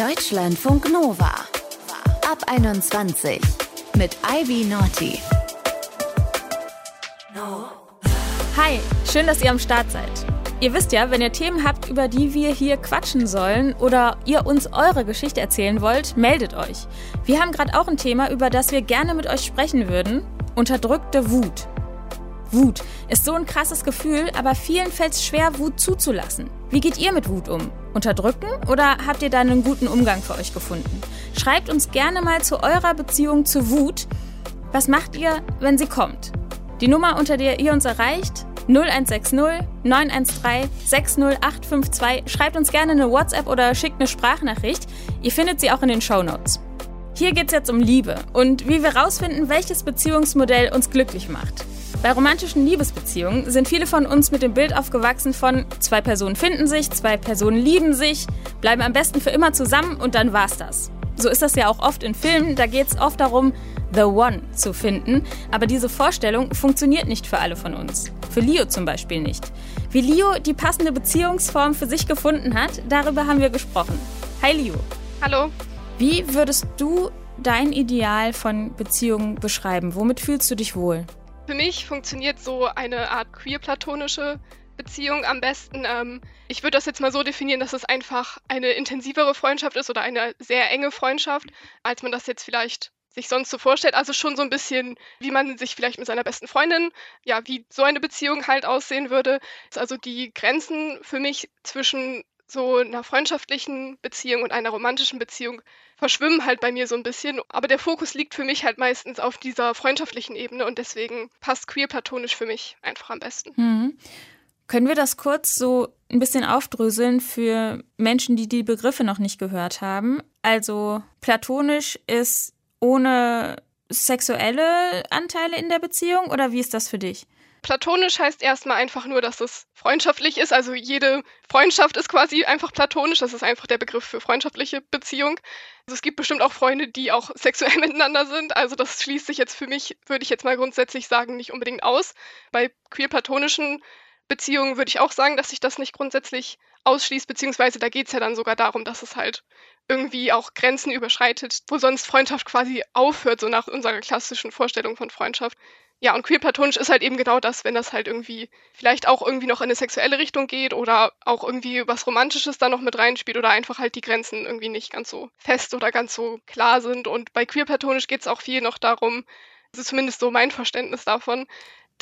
Deutschlandfunk Nova. Ab 21 mit Ivy Naughty. Hi, schön, dass ihr am Start seid. Ihr wisst ja, wenn ihr Themen habt, über die wir hier quatschen sollen oder ihr uns eure Geschichte erzählen wollt, meldet euch. Wir haben gerade auch ein Thema, über das wir gerne mit euch sprechen würden. Unterdrückte Wut. Wut ist so ein krasses Gefühl, aber vielen fällt es schwer, Wut zuzulassen. Wie geht ihr mit Wut um? Unterdrücken oder habt ihr da einen guten Umgang für euch gefunden? Schreibt uns gerne mal zu eurer Beziehung zu Wut. Was macht ihr, wenn sie kommt? Die Nummer, unter der ihr uns erreicht, 0160 913 60852. Schreibt uns gerne eine WhatsApp oder schickt eine Sprachnachricht. Ihr findet sie auch in den Show Notes. Hier geht es jetzt um Liebe und wie wir rausfinden, welches Beziehungsmodell uns glücklich macht. Bei romantischen Liebesbeziehungen sind viele von uns mit dem Bild aufgewachsen von zwei Personen finden sich, zwei Personen lieben sich, bleiben am besten für immer zusammen und dann war's das. So ist das ja auch oft in Filmen, da geht es oft darum, The One zu finden, aber diese Vorstellung funktioniert nicht für alle von uns. Für Leo zum Beispiel nicht. Wie Leo die passende Beziehungsform für sich gefunden hat, darüber haben wir gesprochen. Hi Leo. Hallo. Wie würdest du dein Ideal von Beziehungen beschreiben? Womit fühlst du dich wohl? Für mich funktioniert so eine Art queer-platonische Beziehung am besten. Ähm, ich würde das jetzt mal so definieren, dass es einfach eine intensivere Freundschaft ist oder eine sehr enge Freundschaft, als man das jetzt vielleicht sich sonst so vorstellt. Also schon so ein bisschen, wie man sich vielleicht mit seiner besten Freundin, ja, wie so eine Beziehung halt aussehen würde. Also die Grenzen für mich zwischen so einer freundschaftlichen Beziehung und einer romantischen Beziehung verschwimmen halt bei mir so ein bisschen. Aber der Fokus liegt für mich halt meistens auf dieser freundschaftlichen Ebene und deswegen passt queer platonisch für mich einfach am besten. Mhm. Können wir das kurz so ein bisschen aufdröseln für Menschen, die die Begriffe noch nicht gehört haben? Also platonisch ist ohne sexuelle Anteile in der Beziehung oder wie ist das für dich? Platonisch heißt erstmal einfach nur, dass es freundschaftlich ist. Also jede Freundschaft ist quasi einfach platonisch. Das ist einfach der Begriff für freundschaftliche Beziehung. Also es gibt bestimmt auch Freunde, die auch sexuell miteinander sind. Also das schließt sich jetzt für mich, würde ich jetzt mal grundsätzlich sagen, nicht unbedingt aus. Bei queer-platonischen Beziehungen würde ich auch sagen, dass sich das nicht grundsätzlich ausschließt, beziehungsweise da geht es ja dann sogar darum, dass es halt irgendwie auch Grenzen überschreitet, wo sonst Freundschaft quasi aufhört, so nach unserer klassischen Vorstellung von Freundschaft. Ja, und queer-platonisch ist halt eben genau das, wenn das halt irgendwie vielleicht auch irgendwie noch in eine sexuelle Richtung geht oder auch irgendwie was Romantisches da noch mit reinspielt oder einfach halt die Grenzen irgendwie nicht ganz so fest oder ganz so klar sind. Und bei queer-platonisch geht es auch viel noch darum, das ist zumindest so mein Verständnis davon,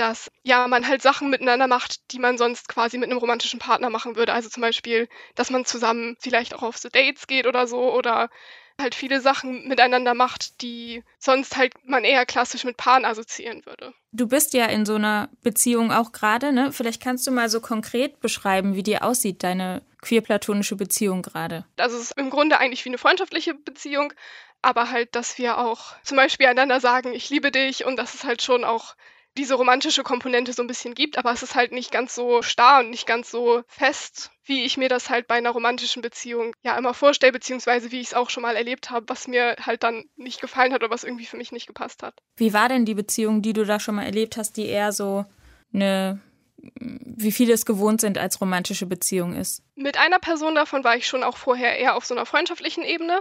dass ja man halt Sachen miteinander macht, die man sonst quasi mit einem romantischen Partner machen würde. Also zum Beispiel, dass man zusammen vielleicht auch auf so Dates geht oder so oder halt viele Sachen miteinander macht, die sonst halt man eher klassisch mit Paaren assoziieren würde. Du bist ja in so einer Beziehung auch gerade, ne? Vielleicht kannst du mal so konkret beschreiben, wie dir aussieht, deine queer-platonische Beziehung gerade. Also es ist im Grunde eigentlich wie eine freundschaftliche Beziehung, aber halt, dass wir auch zum Beispiel einander sagen, ich liebe dich und dass es halt schon auch diese romantische Komponente so ein bisschen gibt, aber es ist halt nicht ganz so starr und nicht ganz so fest, wie ich mir das halt bei einer romantischen Beziehung ja immer vorstelle, beziehungsweise wie ich es auch schon mal erlebt habe, was mir halt dann nicht gefallen hat oder was irgendwie für mich nicht gepasst hat. Wie war denn die Beziehung, die du da schon mal erlebt hast, die eher so eine wie viele es gewohnt sind als romantische Beziehung ist. Mit einer Person davon war ich schon auch vorher eher auf so einer freundschaftlichen Ebene.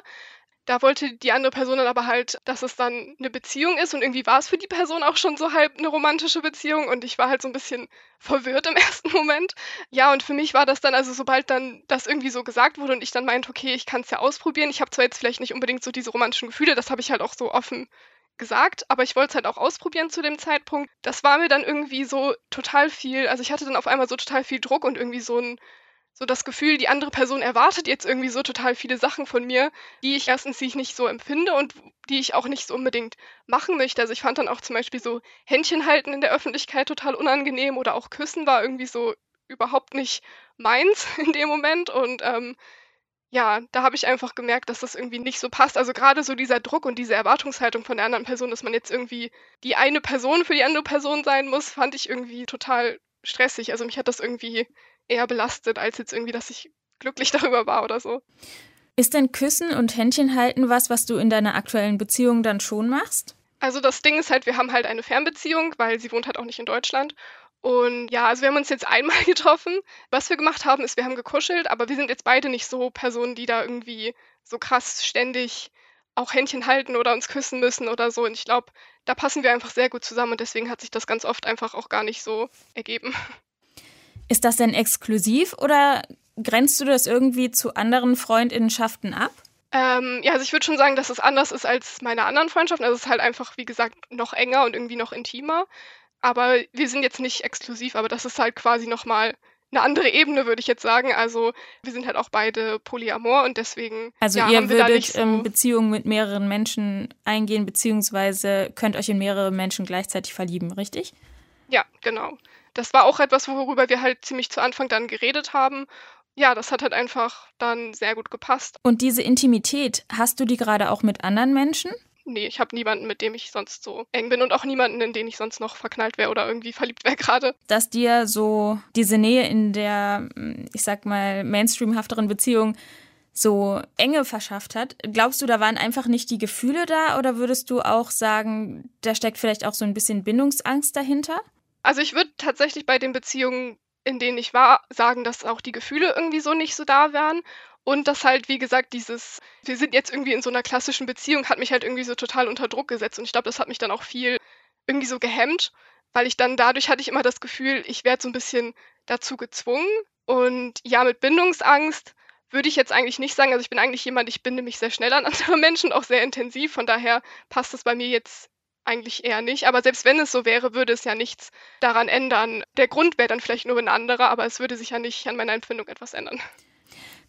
Da wollte die andere Person dann aber halt, dass es dann eine Beziehung ist und irgendwie war es für die Person auch schon so halb eine romantische Beziehung und ich war halt so ein bisschen verwirrt im ersten Moment. Ja, und für mich war das dann, also sobald dann das irgendwie so gesagt wurde und ich dann meinte, okay, ich kann es ja ausprobieren. Ich habe zwar jetzt vielleicht nicht unbedingt so diese romantischen Gefühle, das habe ich halt auch so offen gesagt, aber ich wollte es halt auch ausprobieren zu dem Zeitpunkt. Das war mir dann irgendwie so total viel, also ich hatte dann auf einmal so total viel Druck und irgendwie so ein so das Gefühl, die andere Person erwartet jetzt irgendwie so total viele Sachen von mir, die ich erstens die ich nicht so empfinde und die ich auch nicht so unbedingt machen möchte. Also ich fand dann auch zum Beispiel so Händchen halten in der Öffentlichkeit total unangenehm oder auch Küssen war irgendwie so überhaupt nicht meins in dem Moment und ähm, ja, da habe ich einfach gemerkt, dass das irgendwie nicht so passt. Also gerade so dieser Druck und diese Erwartungshaltung von der anderen Person, dass man jetzt irgendwie die eine Person für die andere Person sein muss, fand ich irgendwie total stressig. Also mich hat das irgendwie eher belastet, als jetzt irgendwie, dass ich glücklich darüber war oder so. Ist denn Küssen und Händchen halten was, was du in deiner aktuellen Beziehung dann schon machst? Also das Ding ist halt, wir haben halt eine Fernbeziehung, weil sie wohnt halt auch nicht in Deutschland. Und ja, also wir haben uns jetzt einmal getroffen. Was wir gemacht haben, ist, wir haben gekuschelt, aber wir sind jetzt beide nicht so Personen, die da irgendwie so krass ständig auch Händchen halten oder uns küssen müssen oder so. Und ich glaube, da passen wir einfach sehr gut zusammen und deswegen hat sich das ganz oft einfach auch gar nicht so ergeben. Ist das denn exklusiv oder grenzt du das irgendwie zu anderen Freundinnenschaften ab? Ähm, ja, also ich würde schon sagen, dass es anders ist als meine anderen Freundschaften. Also es ist halt einfach, wie gesagt, noch enger und irgendwie noch intimer. Aber wir sind jetzt nicht exklusiv, aber das ist halt quasi nochmal eine andere Ebene, würde ich jetzt sagen. Also wir sind halt auch beide Polyamor und deswegen. Also ja, ihr würdet so ähm, Beziehungen mit mehreren Menschen eingehen, beziehungsweise könnt euch in mehrere Menschen gleichzeitig verlieben, richtig? Ja, genau. Das war auch etwas, worüber wir halt ziemlich zu Anfang dann geredet haben. Ja, das hat halt einfach dann sehr gut gepasst. Und diese Intimität, hast du die gerade auch mit anderen Menschen? nee, ich habe niemanden, mit dem ich sonst so eng bin und auch niemanden, in den ich sonst noch verknallt wäre oder irgendwie verliebt wäre gerade. Dass dir so diese Nähe in der, ich sag mal, mainstreamhafteren Beziehung so Enge verschafft hat. Glaubst du, da waren einfach nicht die Gefühle da oder würdest du auch sagen, da steckt vielleicht auch so ein bisschen Bindungsangst dahinter? Also ich würde tatsächlich bei den Beziehungen, in denen ich war, sagen, dass auch die Gefühle irgendwie so nicht so da wären. Und dass halt, wie gesagt, dieses, wir sind jetzt irgendwie in so einer klassischen Beziehung, hat mich halt irgendwie so total unter Druck gesetzt. Und ich glaube, das hat mich dann auch viel irgendwie so gehemmt, weil ich dann dadurch hatte ich immer das Gefühl, ich werde so ein bisschen dazu gezwungen. Und ja, mit Bindungsangst würde ich jetzt eigentlich nicht sagen. Also ich bin eigentlich jemand, ich binde mich sehr schnell an andere Menschen, auch sehr intensiv. Von daher passt das bei mir jetzt eigentlich eher nicht. Aber selbst wenn es so wäre, würde es ja nichts daran ändern. Der Grund wäre dann vielleicht nur ein anderer, aber es würde sich ja nicht an meiner Empfindung etwas ändern.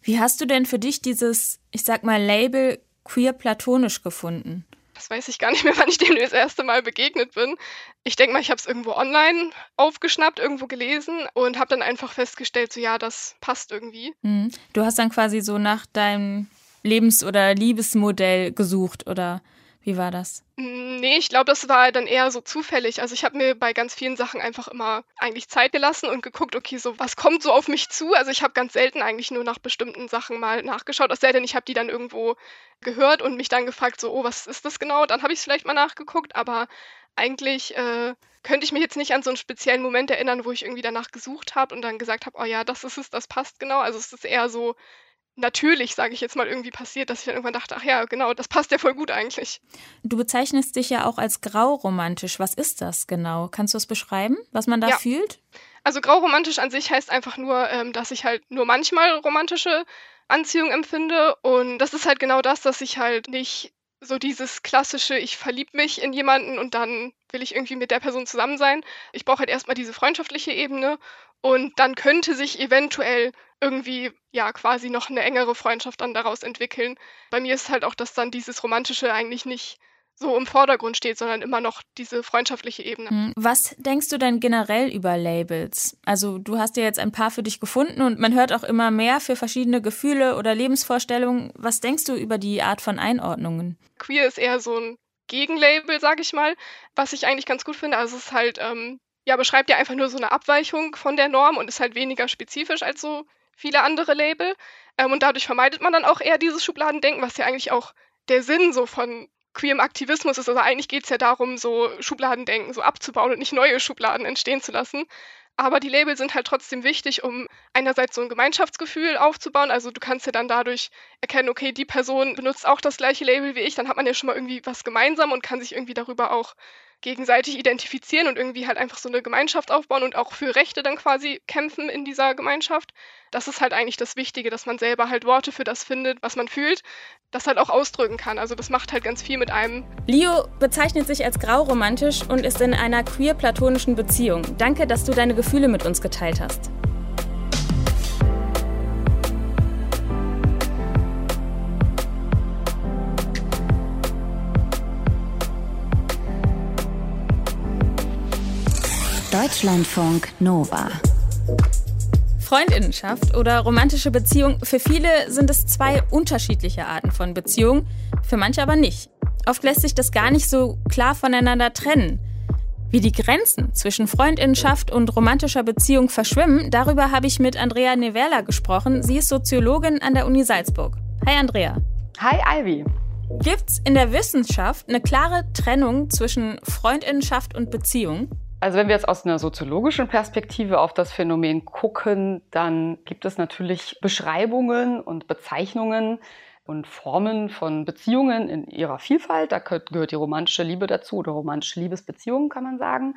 Wie hast du denn für dich dieses, ich sag mal, Label queer platonisch gefunden? Das weiß ich gar nicht mehr, wann ich dem das erste Mal begegnet bin. Ich denke mal, ich habe es irgendwo online aufgeschnappt, irgendwo gelesen und habe dann einfach festgestellt, so ja, das passt irgendwie. Mhm. Du hast dann quasi so nach deinem Lebens- oder Liebesmodell gesucht oder wie war das? Nee, ich glaube, das war dann eher so zufällig. Also ich habe mir bei ganz vielen Sachen einfach immer eigentlich Zeit gelassen und geguckt, okay, so was kommt so auf mich zu. Also ich habe ganz selten eigentlich nur nach bestimmten Sachen mal nachgeschaut, es sei denn, ich habe die dann irgendwo gehört und mich dann gefragt, so, oh, was ist das genau? Dann habe ich es vielleicht mal nachgeguckt, aber eigentlich äh, könnte ich mich jetzt nicht an so einen speziellen Moment erinnern, wo ich irgendwie danach gesucht habe und dann gesagt habe, oh ja, das ist es, das passt genau. Also es ist eher so natürlich, sage ich jetzt mal, irgendwie passiert, dass ich dann irgendwann dachte, ach ja, genau, das passt ja voll gut eigentlich. Du bezeichnest dich ja auch als grauromantisch. Was ist das genau? Kannst du es beschreiben, was man da ja. fühlt? Also grauromantisch an sich heißt einfach nur, ähm, dass ich halt nur manchmal romantische Anziehung empfinde. Und das ist halt genau das, dass ich halt nicht so dieses klassische, ich verliebe mich in jemanden und dann will ich irgendwie mit der Person zusammen sein. Ich brauche halt erstmal diese freundschaftliche Ebene und dann könnte sich eventuell irgendwie ja quasi noch eine engere Freundschaft dann daraus entwickeln. Bei mir ist halt auch, dass dann dieses Romantische eigentlich nicht so im Vordergrund steht, sondern immer noch diese freundschaftliche Ebene. Hm, was denkst du denn generell über Labels? Also du hast ja jetzt ein paar für dich gefunden und man hört auch immer mehr für verschiedene Gefühle oder Lebensvorstellungen. Was denkst du über die Art von Einordnungen? Queer ist eher so ein Gegenlabel, sag ich mal, was ich eigentlich ganz gut finde. Also es ist halt, ähm, ja, beschreibt ja einfach nur so eine Abweichung von der Norm und ist halt weniger spezifisch als so viele andere Label. Ähm, und dadurch vermeidet man dann auch eher dieses Schubladendenken, was ja eigentlich auch der Sinn so von queerem Aktivismus ist. Also eigentlich geht es ja darum, so Schubladendenken so abzubauen und nicht neue Schubladen entstehen zu lassen. Aber die Labels sind halt trotzdem wichtig, um einerseits so ein Gemeinschaftsgefühl aufzubauen. Also du kannst ja dann dadurch erkennen, okay, die Person benutzt auch das gleiche Label wie ich, dann hat man ja schon mal irgendwie was gemeinsam und kann sich irgendwie darüber auch gegenseitig identifizieren und irgendwie halt einfach so eine Gemeinschaft aufbauen und auch für Rechte dann quasi kämpfen in dieser Gemeinschaft. Das ist halt eigentlich das Wichtige, dass man selber halt Worte für das findet, was man fühlt, das halt auch ausdrücken kann. Also das macht halt ganz viel mit einem. Leo bezeichnet sich als grauromantisch und ist in einer queer-platonischen Beziehung. Danke, dass du deine Gefühle mit uns geteilt hast. Deutschlandfunk Nova. Freundinnenschaft oder romantische Beziehung, für viele sind es zwei unterschiedliche Arten von Beziehung, für manche aber nicht. Oft lässt sich das gar nicht so klar voneinander trennen. Wie die Grenzen zwischen Freundinnenschaft und romantischer Beziehung verschwimmen, darüber habe ich mit Andrea Nevella gesprochen. Sie ist Soziologin an der Uni Salzburg. Hi Andrea. Hi Ivy. Gibt es in der Wissenschaft eine klare Trennung zwischen Freundinnenschaft und Beziehung? Also wenn wir jetzt aus einer soziologischen Perspektive auf das Phänomen gucken, dann gibt es natürlich Beschreibungen und Bezeichnungen und Formen von Beziehungen in ihrer Vielfalt. Da gehört die romantische Liebe dazu oder romantische Liebesbeziehungen, kann man sagen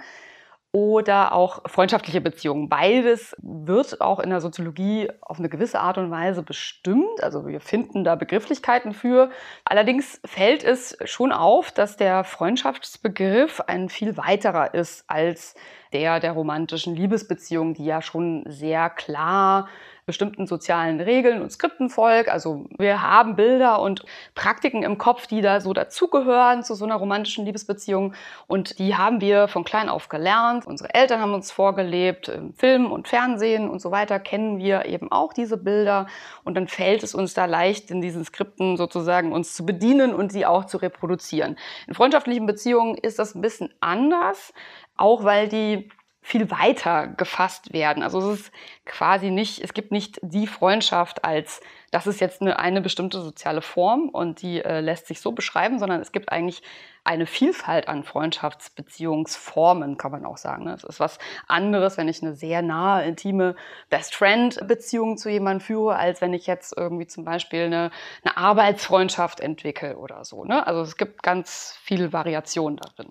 oder auch freundschaftliche Beziehungen. Beides wird auch in der Soziologie auf eine gewisse Art und Weise bestimmt. Also wir finden da Begrifflichkeiten für. Allerdings fällt es schon auf, dass der Freundschaftsbegriff ein viel weiterer ist als der der romantischen Liebesbeziehung, die ja schon sehr klar bestimmten sozialen Regeln und Skripten folgt. Also wir haben Bilder und Praktiken im Kopf, die da so dazugehören zu so einer romantischen Liebesbeziehung. Und die haben wir von klein auf gelernt. Unsere Eltern haben uns vorgelebt. Im Film und Fernsehen und so weiter kennen wir eben auch diese Bilder. Und dann fällt es uns da leicht, in diesen Skripten sozusagen uns zu bedienen und sie auch zu reproduzieren. In freundschaftlichen Beziehungen ist das ein bisschen anders, auch weil die viel weiter gefasst werden. Also es ist quasi nicht, es gibt nicht die Freundschaft als, das ist jetzt eine, eine bestimmte soziale Form und die äh, lässt sich so beschreiben, sondern es gibt eigentlich eine Vielfalt an Freundschaftsbeziehungsformen, kann man auch sagen. Ne? Es ist was anderes, wenn ich eine sehr nahe, intime Best-Friend-Beziehung zu jemandem führe, als wenn ich jetzt irgendwie zum Beispiel eine, eine Arbeitsfreundschaft entwickle oder so. Ne? Also es gibt ganz viele Variationen darin.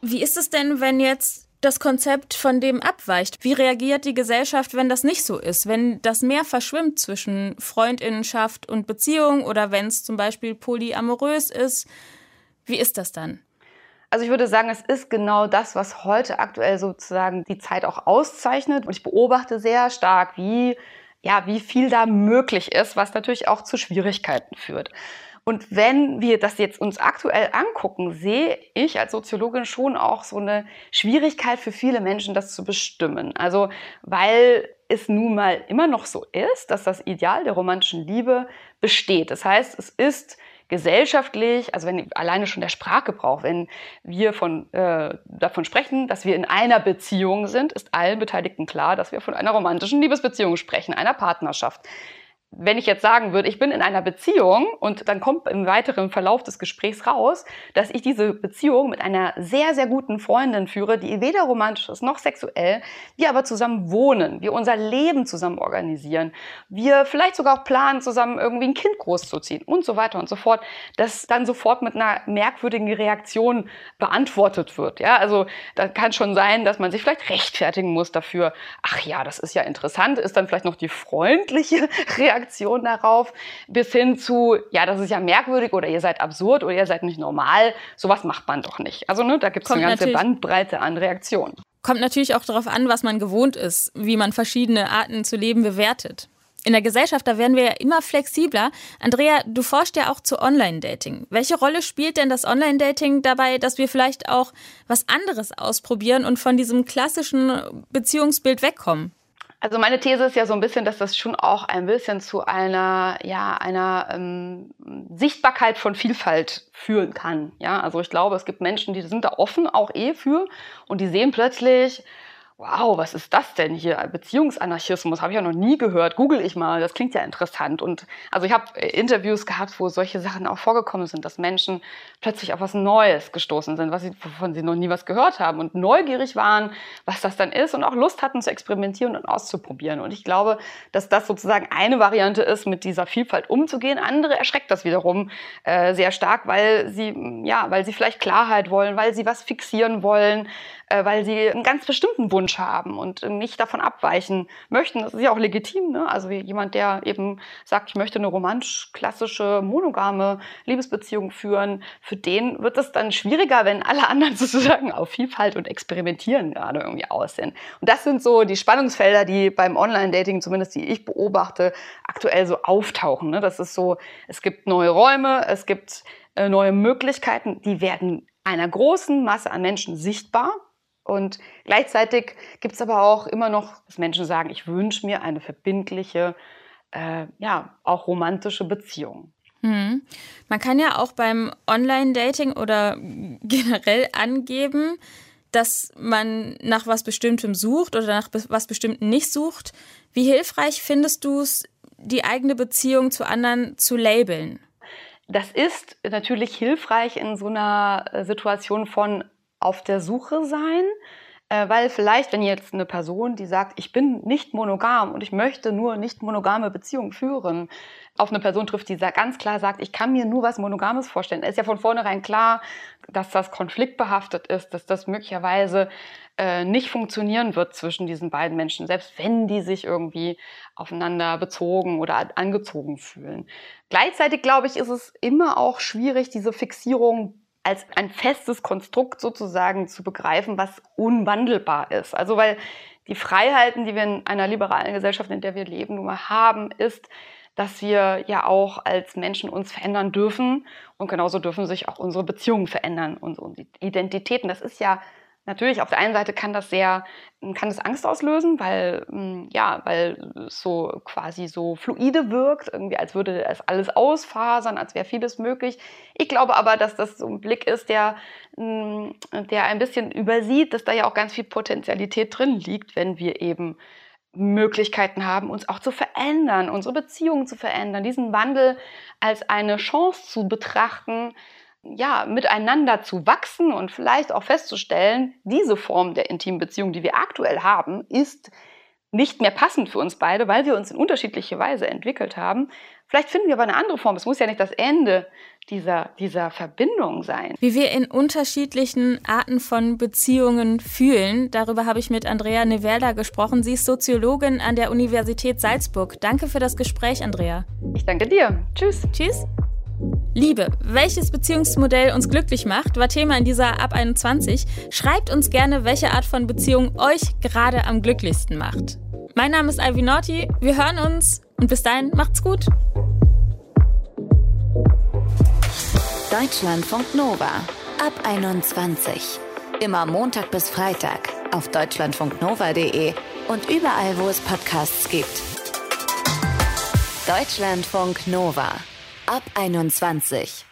Wie ist es denn, wenn jetzt das Konzept von dem abweicht. Wie reagiert die Gesellschaft, wenn das nicht so ist? Wenn das mehr verschwimmt zwischen Freundinnenschaft und Beziehung oder wenn es zum Beispiel polyamorös ist? Wie ist das dann? Also ich würde sagen, es ist genau das, was heute aktuell sozusagen die Zeit auch auszeichnet. Und ich beobachte sehr stark, wie, ja, wie viel da möglich ist, was natürlich auch zu Schwierigkeiten führt. Und wenn wir das jetzt uns aktuell angucken, sehe ich als Soziologin schon auch so eine Schwierigkeit für viele Menschen, das zu bestimmen. Also, weil es nun mal immer noch so ist, dass das Ideal der romantischen Liebe besteht. Das heißt, es ist gesellschaftlich, also wenn alleine schon der Sprachgebrauch, wenn wir von, äh, davon sprechen, dass wir in einer Beziehung sind, ist allen Beteiligten klar, dass wir von einer romantischen Liebesbeziehung sprechen, einer Partnerschaft wenn ich jetzt sagen würde, ich bin in einer Beziehung und dann kommt im weiteren Verlauf des Gesprächs raus, dass ich diese Beziehung mit einer sehr, sehr guten Freundin führe, die weder romantisch ist noch sexuell, wir aber zusammen wohnen, wir unser Leben zusammen organisieren, wir vielleicht sogar auch planen, zusammen irgendwie ein Kind großzuziehen und so weiter und so fort, dass dann sofort mit einer merkwürdigen Reaktion beantwortet wird. Ja, also da kann schon sein, dass man sich vielleicht rechtfertigen muss dafür, ach ja, das ist ja interessant, ist dann vielleicht noch die freundliche Reaktion Reaktion darauf, bis hin zu, ja, das ist ja merkwürdig oder ihr seid absurd oder ihr seid nicht normal. Sowas macht man doch nicht. Also ne, da gibt es eine ganze Bandbreite an Reaktionen. Kommt natürlich auch darauf an, was man gewohnt ist, wie man verschiedene Arten zu leben bewertet. In der Gesellschaft, da werden wir ja immer flexibler. Andrea, du forschst ja auch zu Online-Dating. Welche Rolle spielt denn das Online-Dating dabei, dass wir vielleicht auch was anderes ausprobieren und von diesem klassischen Beziehungsbild wegkommen? Also meine These ist ja so ein bisschen, dass das schon auch ein bisschen zu einer, ja, einer ähm, Sichtbarkeit von Vielfalt führen kann. Ja, also ich glaube, es gibt Menschen, die sind da offen auch eh für und die sehen plötzlich, wow, was ist das denn hier? Beziehungsanarchismus habe ich ja noch nie gehört. Google ich mal, das klingt ja interessant. Und also ich habe äh, Interviews gehabt, wo solche Sachen auch vorgekommen sind, dass Menschen plötzlich auf was Neues gestoßen sind, was sie, wovon sie noch nie was gehört haben und neugierig waren, was das dann ist und auch Lust hatten zu experimentieren und auszuprobieren. Und ich glaube, dass das sozusagen eine Variante ist, mit dieser Vielfalt umzugehen. Andere erschreckt das wiederum äh, sehr stark, weil sie, ja, weil sie vielleicht Klarheit wollen, weil sie was fixieren wollen, äh, weil sie einen ganz bestimmten Wunsch haben und nicht davon abweichen möchten. Das ist ja auch legitim. Ne? Also jemand, der eben sagt, ich möchte eine romantisch-klassische, monogame Liebesbeziehung führen, für den wird es dann schwieriger, wenn alle anderen sozusagen auf Vielfalt und Experimentieren gerade irgendwie aus sind. Und das sind so die Spannungsfelder, die beim Online-Dating, zumindest die ich beobachte, aktuell so auftauchen. Ne? Das ist so, es gibt neue Räume, es gibt äh, neue Möglichkeiten, die werden einer großen Masse an Menschen sichtbar und gleichzeitig gibt es aber auch immer noch, dass Menschen sagen, ich wünsche mir eine verbindliche, äh, ja, auch romantische Beziehung. Hm. Man kann ja auch beim Online-Dating oder generell angeben, dass man nach was Bestimmtem sucht oder nach was Bestimmtem nicht sucht. Wie hilfreich findest du es, die eigene Beziehung zu anderen zu labeln? Das ist natürlich hilfreich in so einer äh, Situation von auf der Suche sein. Äh, weil vielleicht, wenn jetzt eine Person, die sagt, ich bin nicht monogam und ich möchte nur nicht monogame Beziehungen führen, auf eine Person trifft, die ganz klar sagt, ich kann mir nur was Monogames vorstellen, ist ja von vornherein klar, dass das konfliktbehaftet ist, dass das möglicherweise äh, nicht funktionieren wird zwischen diesen beiden Menschen, selbst wenn die sich irgendwie aufeinander bezogen oder angezogen fühlen. Gleichzeitig, glaube ich, ist es immer auch schwierig, diese Fixierung als ein festes Konstrukt sozusagen zu begreifen, was unwandelbar ist. Also weil die Freiheiten, die wir in einer liberalen Gesellschaft, in der wir leben, nun mal haben, ist, dass wir ja auch als Menschen uns verändern dürfen und genauso dürfen sich auch unsere Beziehungen verändern, unsere Identitäten. Das ist ja Natürlich, auf der einen Seite kann das sehr, kann das Angst auslösen, weil, hm, ja, weil es so quasi so fluide wirkt, irgendwie als würde es alles ausfasern, als wäre vieles möglich. Ich glaube aber, dass das so ein Blick ist, der, hm, der ein bisschen übersieht, dass da ja auch ganz viel Potenzialität drin liegt, wenn wir eben Möglichkeiten haben, uns auch zu verändern, unsere Beziehungen zu verändern, diesen Wandel als eine Chance zu betrachten, ja, miteinander zu wachsen und vielleicht auch festzustellen, diese Form der intimen Beziehung, die wir aktuell haben, ist nicht mehr passend für uns beide, weil wir uns in unterschiedliche Weise entwickelt haben. Vielleicht finden wir aber eine andere Form. Es muss ja nicht das Ende dieser, dieser Verbindung sein. Wie wir in unterschiedlichen Arten von Beziehungen fühlen, darüber habe ich mit Andrea Neverda gesprochen. Sie ist Soziologin an der Universität Salzburg. Danke für das Gespräch, Andrea. Ich danke dir. Tschüss. Tschüss. Liebe, welches Beziehungsmodell uns glücklich macht, war Thema in dieser Ab 21. Schreibt uns gerne, welche Art von Beziehung euch gerade am glücklichsten macht. Mein Name ist Ivy Naughty, wir hören uns und bis dahin macht's gut. Deutschlandfunk Nova ab 21. Immer Montag bis Freitag auf deutschlandfunknova.de und überall, wo es Podcasts gibt. Deutschlandfunk Nova ab 21.